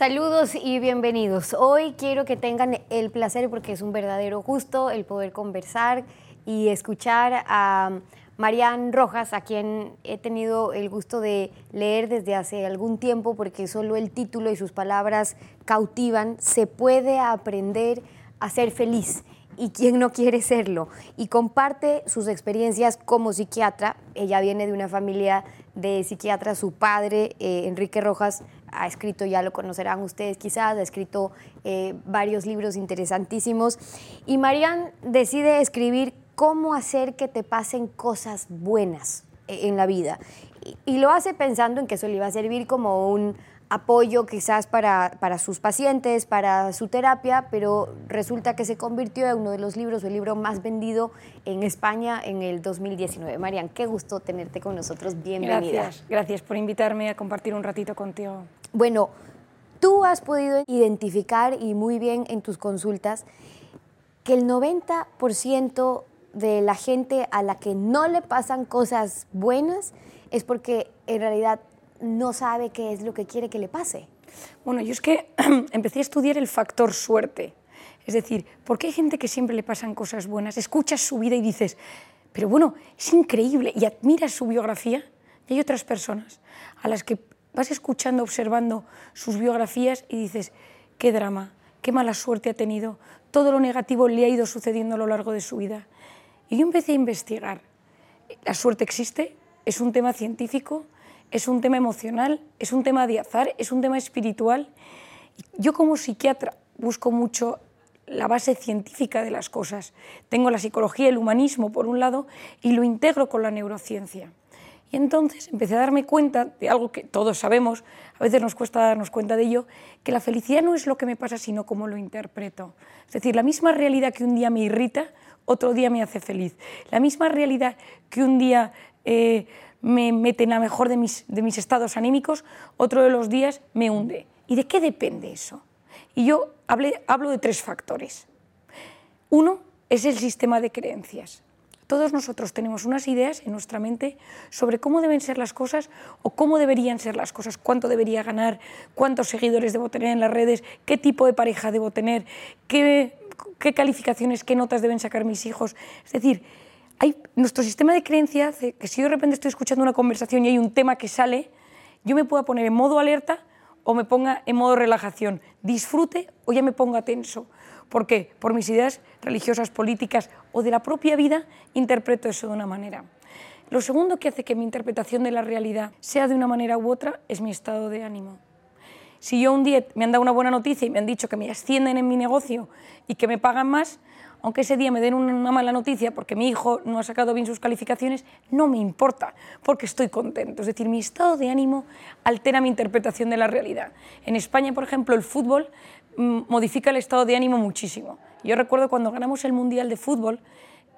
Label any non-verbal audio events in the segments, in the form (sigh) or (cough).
Saludos y bienvenidos. Hoy quiero que tengan el placer, porque es un verdadero gusto, el poder conversar y escuchar a Marian Rojas, a quien he tenido el gusto de leer desde hace algún tiempo, porque solo el título y sus palabras cautivan. Se puede aprender a ser feliz y quién no quiere serlo. Y comparte sus experiencias como psiquiatra. Ella viene de una familia de psiquiatras. Su padre, eh, Enrique Rojas, ha escrito, ya lo conocerán ustedes quizás, ha escrito eh, varios libros interesantísimos. Y Marian decide escribir cómo hacer que te pasen cosas buenas eh, en la vida. Y, lo hace pensando en que eso le iba a servir como un apoyo quizás para, para, sus pacientes, para su terapia, pero resulta que se convirtió en uno de los libros, el libro más vendido en España en el 2019. Marian, qué gusto tenerte con nosotros. Bienvenida. Gracias, gracias por invitarme a compartir un ratito contigo. Bueno, tú has podido identificar y muy bien en tus consultas que el 90% de la gente a la que no le pasan cosas buenas es porque en realidad no sabe qué es lo que quiere que le pase. Bueno, yo es que (clears throat) empecé a estudiar el factor suerte. Es decir, ¿por qué hay gente que siempre le pasan cosas buenas? Escuchas su vida y dices, pero bueno, es increíble, y admiras su biografía. Y hay otras personas a las que vas escuchando, observando sus biografías y dices, qué drama, qué mala suerte ha tenido, todo lo negativo le ha ido sucediendo a lo largo de su vida. Y yo empecé a investigar. ¿La suerte existe? ¿Es un tema científico? ¿Es un tema emocional? ¿Es un tema de azar? ¿Es un tema espiritual? Yo como psiquiatra busco mucho la base científica de las cosas. Tengo la psicología, el humanismo por un lado y lo integro con la neurociencia. Y entonces empecé a darme cuenta de algo que todos sabemos, a veces nos cuesta darnos cuenta de ello, que la felicidad no es lo que me pasa, sino cómo lo interpreto. Es decir, la misma realidad que un día me irrita, otro día me hace feliz. La misma realidad que un día eh, me mete en la mejor de mis, de mis estados anímicos, otro de los días me hunde. ¿Y de qué depende eso? Y yo hablo de tres factores. Uno es el sistema de creencias. Todos nosotros tenemos unas ideas en nuestra mente sobre cómo deben ser las cosas o cómo deberían ser las cosas, cuánto debería ganar, cuántos seguidores debo tener en las redes, qué tipo de pareja debo tener, qué qué calificaciones, qué notas deben sacar mis hijos. Es decir, nuestro sistema de creencia hace que si yo de repente estoy escuchando una conversación y hay un tema que sale, yo me pueda poner en modo alerta o me ponga en modo relajación, disfrute o ya me ponga tenso. ¿Por qué? Por mis ideas religiosas, políticas o de la propia vida, interpreto eso de una manera. Lo segundo que hace que mi interpretación de la realidad sea de una manera u otra es mi estado de ánimo. Si yo un día me han dado una buena noticia y me han dicho que me ascienden en mi negocio y que me pagan más, aunque ese día me den una mala noticia porque mi hijo no ha sacado bien sus calificaciones, no me importa, porque estoy contento. Es decir, mi estado de ánimo altera mi interpretación de la realidad. En España, por ejemplo, el fútbol mm, modifica el estado de ánimo muchísimo. Yo recuerdo cuando ganamos el Mundial de Fútbol,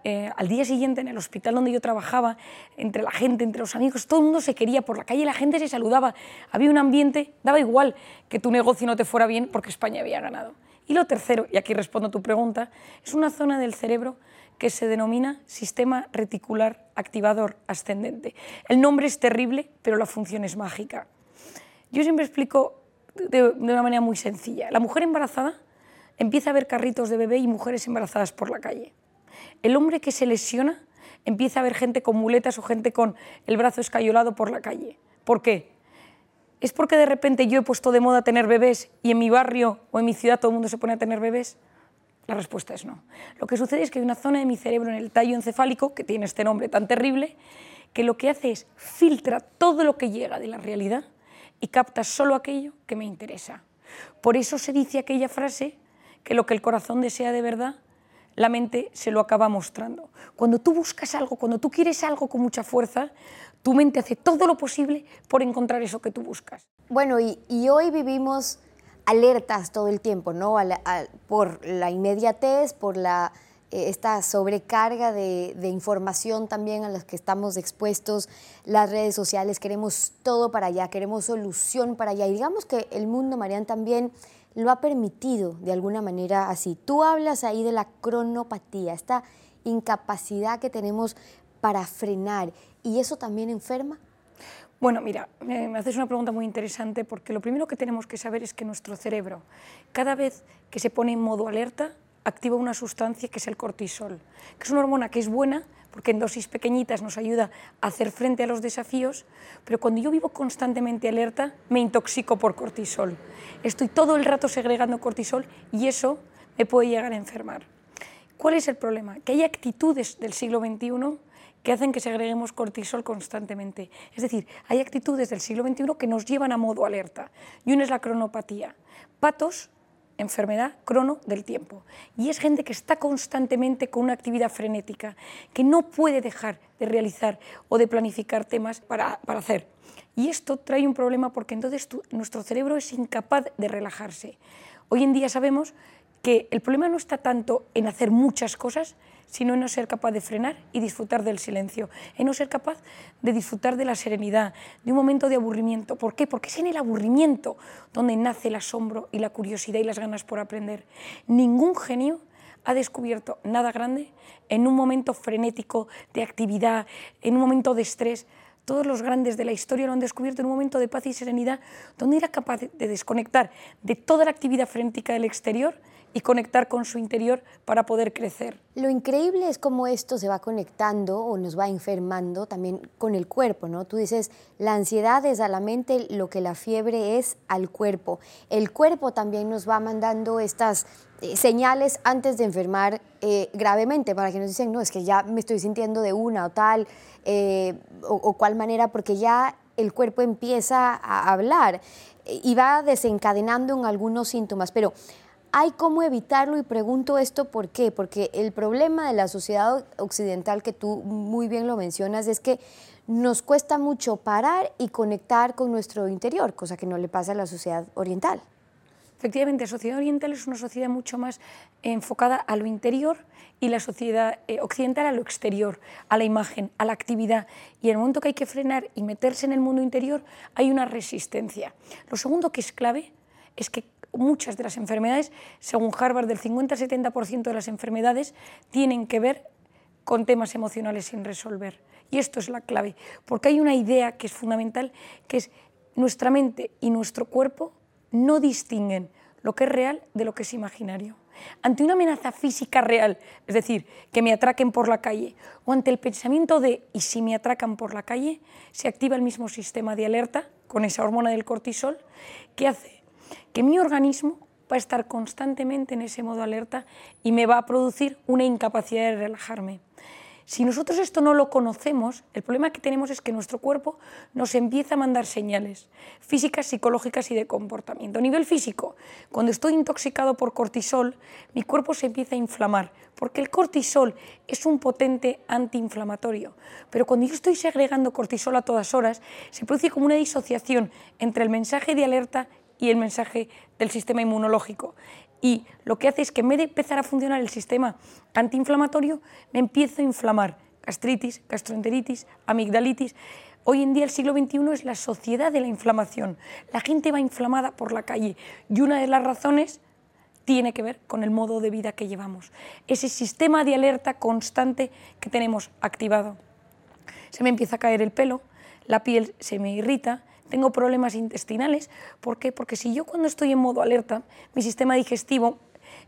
eh, al día siguiente en el hospital donde yo trabajaba, entre la gente, entre los amigos, todo el mundo se quería por la calle, la gente se saludaba, había un ambiente, daba igual que tu negocio no te fuera bien porque España había ganado. Y lo tercero, y aquí respondo a tu pregunta, es una zona del cerebro que se denomina sistema reticular activador ascendente. El nombre es terrible, pero la función es mágica. Yo siempre explico de, una manera muy sencilla. La mujer embarazada empieza a ver carritos de bebé y mujeres embarazadas por la calle el hombre que se lesiona empieza a ver gente con muletas o gente con el brazo escayolado por la calle. ¿Por qué? ¿Es porque de repente yo he puesto de moda tener bebés y en mi barrio o en mi ciudad todo el mundo se pone a tener bebés? La respuesta es no. Lo que sucede es que hay una zona de mi cerebro en el tallo encefálico, que tiene este nombre tan terrible, que lo que hace es filtra todo lo que llega de la realidad y capta solo aquello que me interesa. Por eso se dice aquella frase que lo que el corazón desea de verdad la mente se lo acaba mostrando. Cuando tú buscas algo, cuando tú quieres algo con mucha fuerza, tu mente hace todo lo posible por encontrar eso que tú buscas. Bueno, y, hoy vivimos alertas todo el tiempo, ¿no? por la inmediatez, por la, eh, esta sobrecarga de, información también a la que estamos expuestos, las redes sociales, queremos todo para allá, queremos solución para allá. Y digamos que el mundo, Marian, también lo ha permitido de alguna manera así. Tú hablas ahí de la cronopatía, esta incapacidad que tenemos para frenar, ¿y eso también enferma? Bueno, mira, me haces una pregunta muy interesante porque lo primero que tenemos que saber es que nuestro cerebro, cada vez que se pone en modo alerta, activa una sustancia que es el cortisol, que es una hormona que es buena porque en dosis pequeñitas nos ayuda a hacer frente a los desafíos, pero cuando yo vivo constantemente alerta me intoxico por cortisol. Estoy todo el rato segregando cortisol y eso me puede llegar a enfermar. ¿Cuál es el problema? Que hay actitudes del siglo XXI que hacen que segreguemos cortisol constantemente. Es decir, hay actitudes del siglo XXI que nos llevan a modo alerta. Y una es la cronopatía. Patos enfermedad crono del tiempo. Y es gente que está constantemente con una actividad frenética, que no puede dejar de realizar o de planificar temas para, hacer. Y esto trae un problema porque entonces nuestro cerebro es incapaz de relajarse. Hoy en día sabemos que el problema no está tanto en hacer muchas cosas, sino en no ser capaz de frenar y disfrutar del silencio, en no ser capaz de disfrutar de la serenidad, de un momento de aburrimiento. ¿Por qué? Porque es en el aburrimiento donde nace el asombro y la curiosidad y las ganas por aprender. Ningún genio ha descubierto nada grande en un momento frenético de actividad, en un momento de estrés. Todos los grandes de la historia lo han descubierto en un momento de paz y serenidad, donde era capaz de desconectar de toda la actividad frenética del exterior y conectar con su interior para poder crecer. Lo increíble es cómo esto se va conectando o nos va enfermando también con el cuerpo, ¿no? Tú dices, la ansiedad es a la mente lo que la fiebre es al cuerpo. El cuerpo también nos va mandando estas eh, señales antes de enfermar eh, gravemente, para que nos dicen, no, es que ya me estoy sintiendo de una o tal, eh, o, cual manera, porque ya el cuerpo empieza a hablar y va desencadenando en algunos síntomas, pero hay cómo evitarlo y pregunto esto por qué, porque el problema de la sociedad occidental que tú muy bien lo mencionas es que nos cuesta mucho parar y conectar con nuestro interior, cosa que no le pasa a la sociedad oriental. Efectivamente, la sociedad oriental es una sociedad mucho más enfocada a lo interior y la sociedad eh, occidental a lo exterior, a la imagen, a la actividad. Y en el momento que hay que frenar y meterse en el mundo interior, hay una resistencia. Lo segundo que es clave es que muchas de las enfermedades, según Harvard, del 50-70% de las enfermedades tienen que ver con temas emocionales sin resolver. Y esto es la clave, porque hay una idea que es fundamental, que es nuestra mente y nuestro cuerpo no distinguen lo que es real de lo que es imaginario. Ante una amenaza física real, es decir, que me atraquen por la calle, o ante el pensamiento de ¿y si me atracan por la calle?, se activa el mismo sistema de alerta con esa hormona del cortisol que hace que mi organismo va a estar constantemente en ese modo alerta y me va a producir una incapacidad de relajarme. Si nosotros esto no lo conocemos, el problema que tenemos es que nuestro cuerpo nos empieza a mandar señales físicas, psicológicas y de comportamiento. A nivel físico, cuando estoy intoxicado por cortisol, mi cuerpo se empieza a inflamar, porque el cortisol es un potente antiinflamatorio. Pero cuando yo estoy segregando cortisol a todas horas, se produce como una disociación entre el mensaje de alerta y el mensaje del sistema inmunológico. Y lo que hace es que en vez de empezar a funcionar el sistema antiinflamatorio, me empiezo a inflamar. Gastritis, gastroenteritis, amigdalitis. Hoy en día el siglo XXI es la sociedad de la inflamación. La gente va inflamada por la calle y una de las razones tiene que ver con el modo de vida que llevamos. Ese sistema de alerta constante que tenemos activado. Se me empieza a caer el pelo, la piel se me irrita, tengo problemas intestinales. ¿Por qué? Porque si yo cuando estoy en modo alerta, mi sistema digestivo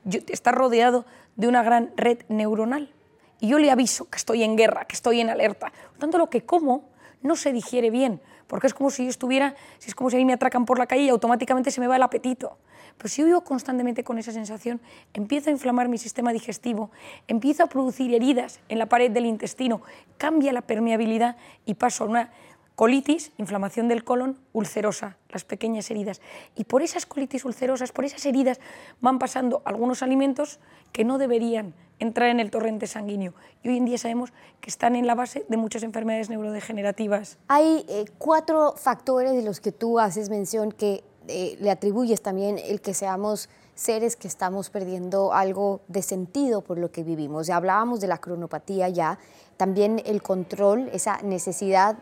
está rodeado de una gran red neuronal y yo le aviso que estoy en guerra, que estoy en alerta. Por tanto, lo que como no se digiere bien, porque es como si yo estuviera, si es como si a mí me atracan por la calle y automáticamente se me va el apetito. Pero si yo vivo constantemente con esa sensación, empiezo a inflamar mi sistema digestivo, empiezo a producir heridas en la pared del intestino, cambia la permeabilidad y paso a una Colitis, inflamación del colon, ulcerosa, las pequeñas heridas. Y por esas colitis ulcerosas, por esas heridas, van pasando algunos alimentos que no deberían entrar en el torrente sanguíneo. Y hoy en día sabemos que están en la base de muchas enfermedades neurodegenerativas. Hay eh, cuatro factores de los que tú haces mención que eh, le atribuyes también el que seamos seres que estamos perdiendo algo de sentido por lo que vivimos. Ya hablábamos de la cronopatía ya, también el control, esa necesidad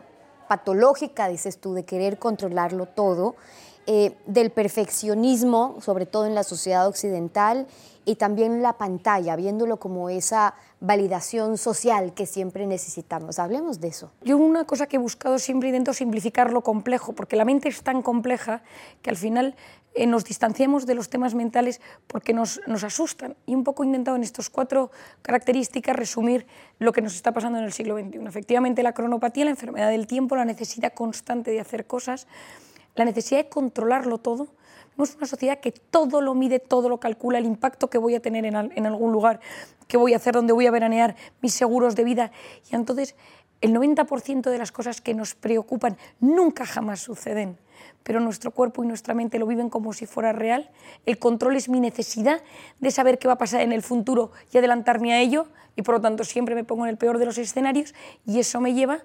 patológica, dices tú, de querer controlarlo todo, eh, del perfeccionismo, sobre todo en la sociedad occidental, y también la pantalla, viéndolo como esa validación social que siempre necesitamos. Hablemos de eso. Yo una cosa que he buscado siempre intento simplificar lo complejo, porque la mente es tan compleja que al final eh, nos distanciamos de los temas mentales porque nos, asustan. Y un poco he intentado en estas cuatro características resumir lo que nos está pasando en el siglo XXI. Efectivamente, la cronopatía, la enfermedad del tiempo, la necesidad constante de hacer cosas, la necesidad de controlarlo todo, Vemos una sociedad que todo lo mide, todo lo calcula, el impacto que voy a tener en, en algún lugar, que voy a hacer, donde voy a veranear, mis seguros de vida. Y entonces el 90% de las cosas que nos preocupan nunca jamás suceden, pero nuestro cuerpo y nuestra mente lo viven como si fuera real. El control es mi necesidad de saber qué va a pasar en el futuro y adelantarme a ello, y por lo tanto siempre me pongo en el peor de los escenarios y eso me lleva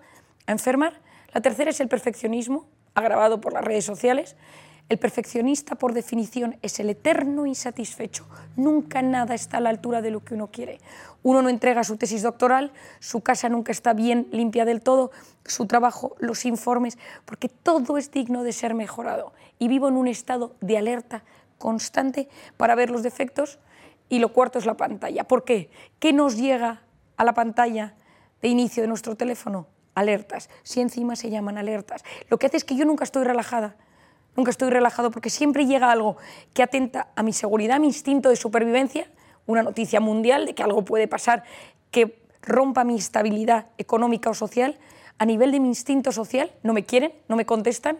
a enfermar. La tercera es el perfeccionismo, agravado por las redes sociales. El perfeccionista, por definición, es el eterno insatisfecho. Nunca nada está a la altura de lo que uno quiere. Uno no entrega su tesis doctoral, su casa nunca está bien limpia del todo, su trabajo, los informes, porque todo es digno de ser mejorado. Y vivo en un estado de alerta constante para ver los defectos. Y lo cuarto es la pantalla. ¿Por qué? ¿Qué nos llega a la pantalla de inicio de nuestro teléfono? Alertas. Si encima se llaman alertas. Lo que hace es que yo nunca estoy relajada nunca estoy relajado porque siempre llega algo que atenta a mi seguridad, a mi instinto de supervivencia, una noticia mundial de que algo puede pasar que rompa mi estabilidad económica o social, a nivel de mi instinto social, no me quieren, no me contestan,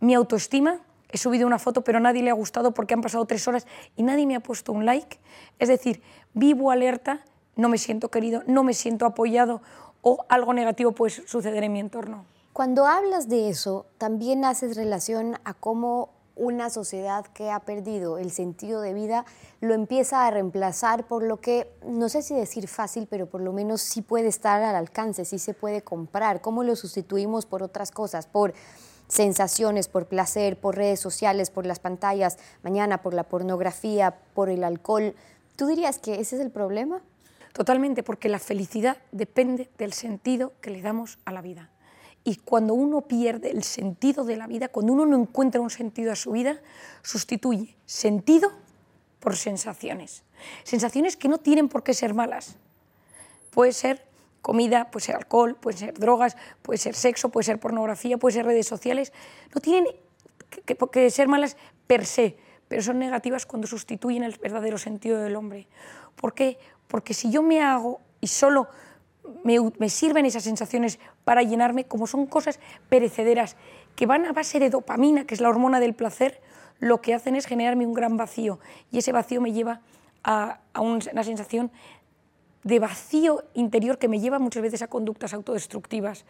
mi autoestima, he subido una foto pero nadie le ha gustado porque han pasado tres horas y nadie me ha puesto un like, es decir, vivo alerta, no me siento querido, no me siento apoyado o algo negativo puede suceder en mi entorno. Cuando hablas de eso, también haces relación a cómo una sociedad que ha perdido el sentido de vida lo empieza a reemplazar por lo que, no sé si decir fácil, pero por lo menos sí puede estar al alcance, sí se puede comprar. ¿Cómo lo sustituimos por otras cosas? Por sensaciones, por placer, por redes sociales, por las pantallas, mañana por la pornografía, por el alcohol. ¿Tú dirías que ese es el problema? Totalmente, porque la felicidad depende del sentido que le damos a la vida. Y cuando uno pierde el sentido de la vida, cuando uno no encuentra un sentido a su vida, sustituye sentido por sensaciones. Sensaciones que no tienen por qué ser malas. Puede ser comida, puede ser alcohol, puede ser drogas, puede ser sexo, puede ser pornografía, puede ser redes sociales. No tienen que, que ser malas per se, pero son negativas cuando sustituyen el verdadero sentido del hombre. ¿Por qué? Porque si yo me hago y solo me, sirven esas sensaciones para llenarme, como son cosas perecederas que van a base de dopamina, que es la hormona del placer, lo que hacen es generarme un gran vacío. Y ese vacío me lleva a, una sensación de vacío interior que me lleva muchas veces a conductas autodestructivas.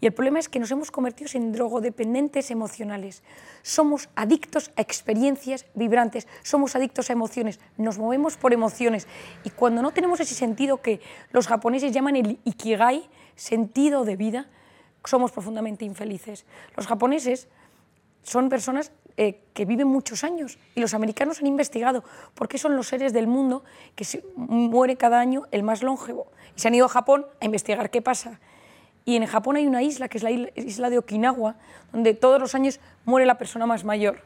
Y el problema es que nos hemos convertido en drogodependientes emocionales. Somos adictos a experiencias vibrantes, somos adictos a emociones, nos movemos por emociones. Y cuando no tenemos ese sentido que los japoneses llaman el ikigai, sentido de vida, somos profundamente infelices. Los japoneses son personas eh, que viven muchos años y los americanos han investigado por qué son los seres del mundo que se muere cada año el más longevo. Y se han ido a Japón a investigar qué pasa. Y en Japón hay una isla, que es la isla de Okinawa, donde todos los años muere la persona más mayor.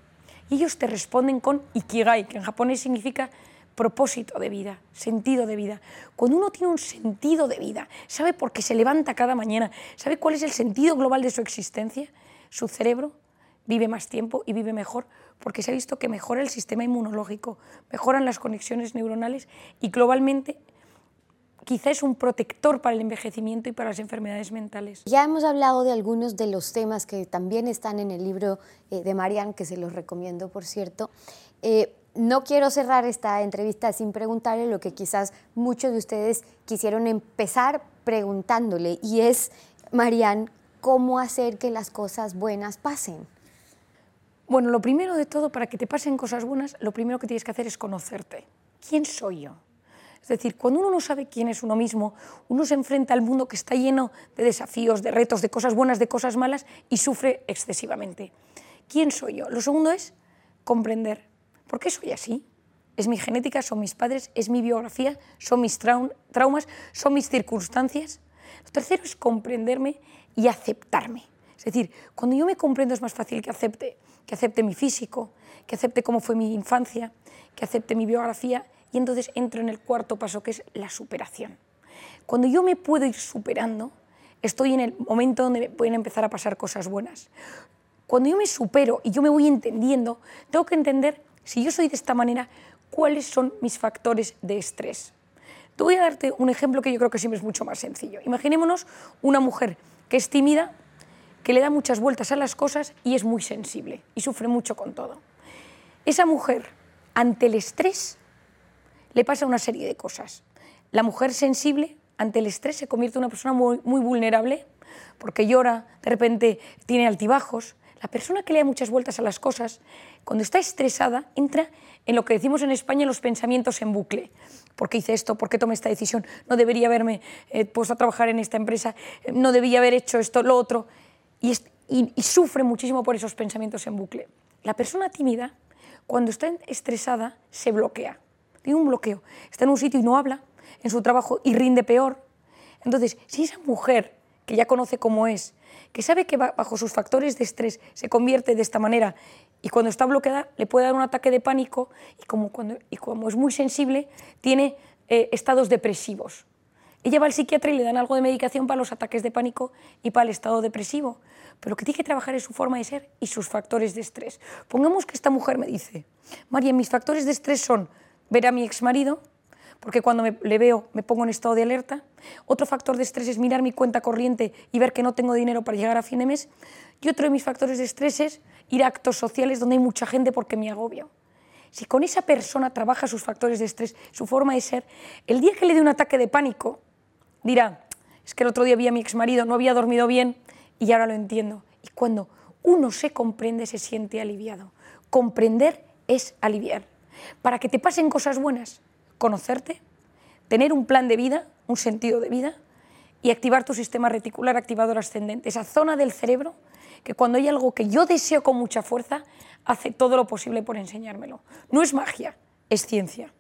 Y ellos te responden con ikigai, que en japonés significa propósito de vida, sentido de vida. Cuando uno tiene un sentido de vida, sabe por qué se levanta cada mañana, sabe cuál es el sentido global de su existencia, su cerebro vive más tiempo y vive mejor porque se ha visto que mejora el sistema inmunológico, mejoran las conexiones neuronales y globalmente quizá es un protector para el envejecimiento y para las enfermedades mentales. Ya hemos hablado de algunos de los temas que también están en el libro eh, de Marian, que se los recomiendo, por cierto. Eh, no quiero cerrar esta entrevista sin preguntarle lo que quizás muchos de ustedes quisieron empezar preguntándole, y es, Marian, ¿cómo hacer que las cosas buenas pasen? Bueno, lo primero de todo, para que te pasen cosas buenas, lo primero que tienes que hacer es conocerte. ¿Quién soy yo? Es decir, cuando uno no sabe quién es uno mismo, uno se enfrenta al mundo que está lleno de desafíos, de retos, de cosas buenas, de cosas malas y sufre excesivamente. ¿Quién soy yo? Lo segundo es comprender. ¿Por qué soy así? ¿Es mi genética? ¿Son mis padres? ¿Es mi biografía? ¿Son mis traumas? ¿Son mis circunstancias? Lo tercero es comprenderme y aceptarme. Es decir, cuando yo me comprendo es más fácil que acepte que acepte mi físico, que acepte cómo fue mi infancia, que acepte mi biografía y entonces entro en el cuarto paso que es la superación. Cuando yo me puedo ir superando, estoy en el momento donde pueden empezar a pasar cosas buenas. Cuando yo me supero y yo me voy entendiendo, tengo que entender, si yo soy de esta manera, cuáles son mis factores de estrés. Te voy a darte un ejemplo que yo creo que siempre es mucho más sencillo. Imaginémonos una mujer que es tímida, que le da muchas vueltas a las cosas y es muy sensible y sufre mucho con todo. Esa mujer, ante el estrés, le pasa una serie de cosas. La mujer sensible, ante el estrés, se convierte en una persona muy, vulnerable porque llora, de repente tiene altibajos, la persona que le da muchas vueltas a las cosas, cuando está estresada, entra en lo que decimos en España los pensamientos en bucle. ¿Por qué hice esto? ¿Por qué tomé esta decisión? No debería haberme eh, puesto a trabajar en esta empresa, eh, no debía haber hecho esto, lo otro. Y, sufre muchísimo por esos pensamientos en bucle. La persona tímida, cuando está estresada, se bloquea. Tiene un bloqueo. Está en un sitio y no habla, en su trabajo y rinde peor. Entonces, si esa mujer que ya conoce cómo es, que sabe que bajo sus factores de estrés se convierte de esta manera y cuando está bloqueada le puede dar un ataque de pánico y como, cuando, es muy sensible tiene eh, estados depresivos. Ella va al psiquiatra y le dan algo de medicación para los ataques de pánico y para el estado depresivo. Pero lo que tiene que trabajar es su forma de ser y sus factores de estrés. Pongamos que esta mujer me dice, María, mis factores de estrés son ver a mi exmarido, porque cuando le veo me pongo en estado de alerta. Otro factor de estrés es mirar mi cuenta corriente y ver que no tengo dinero para llegar a fin de mes. Y otro de mis factores de estrés es ir a actos sociales donde hay mucha gente porque me agobio. Si con esa persona trabaja sus factores de estrés, su forma de ser, el día que le dé un ataque de pánico, dirá, es que el otro día vi a mi exmarido, no había dormido bien y ahora lo entiendo. Y cuando uno se comprende, se siente aliviado. Comprender es aliviar. Para que te pasen cosas buenas, conocerte, tener un plan de vida, un sentido de vida y activar tu sistema reticular activador ascendente, esa zona del cerebro que cuando hay algo que yo deseo con mucha fuerza, hace todo lo posible por enseñármelo. No es magia, es ciencia.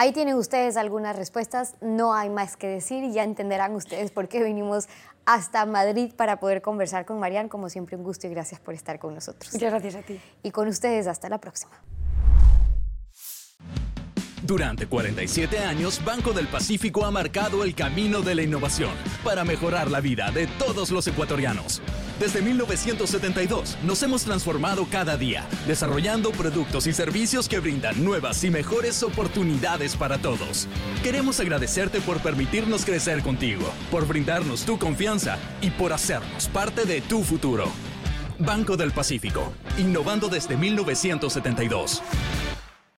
Ahí tienen ustedes algunas respuestas, no hay más que decir y ya entenderán ustedes por qué venimos hasta Madrid para poder conversar con Marian. Como siempre, un gusto y gracias por estar con nosotros. Muchas gracias a ti. Y con ustedes, hasta la próxima. Durante 47 años, Banco del Pacífico ha marcado el camino de la innovación para mejorar la vida de todos los ecuatorianos. Desde 1972 nos hemos transformado cada día, desarrollando productos y servicios que brindan nuevas y mejores oportunidades para todos. Queremos agradecerte por permitirnos crecer contigo, por brindarnos tu confianza y por hacernos parte de tu futuro. Banco del Pacífico, innovando desde 1972.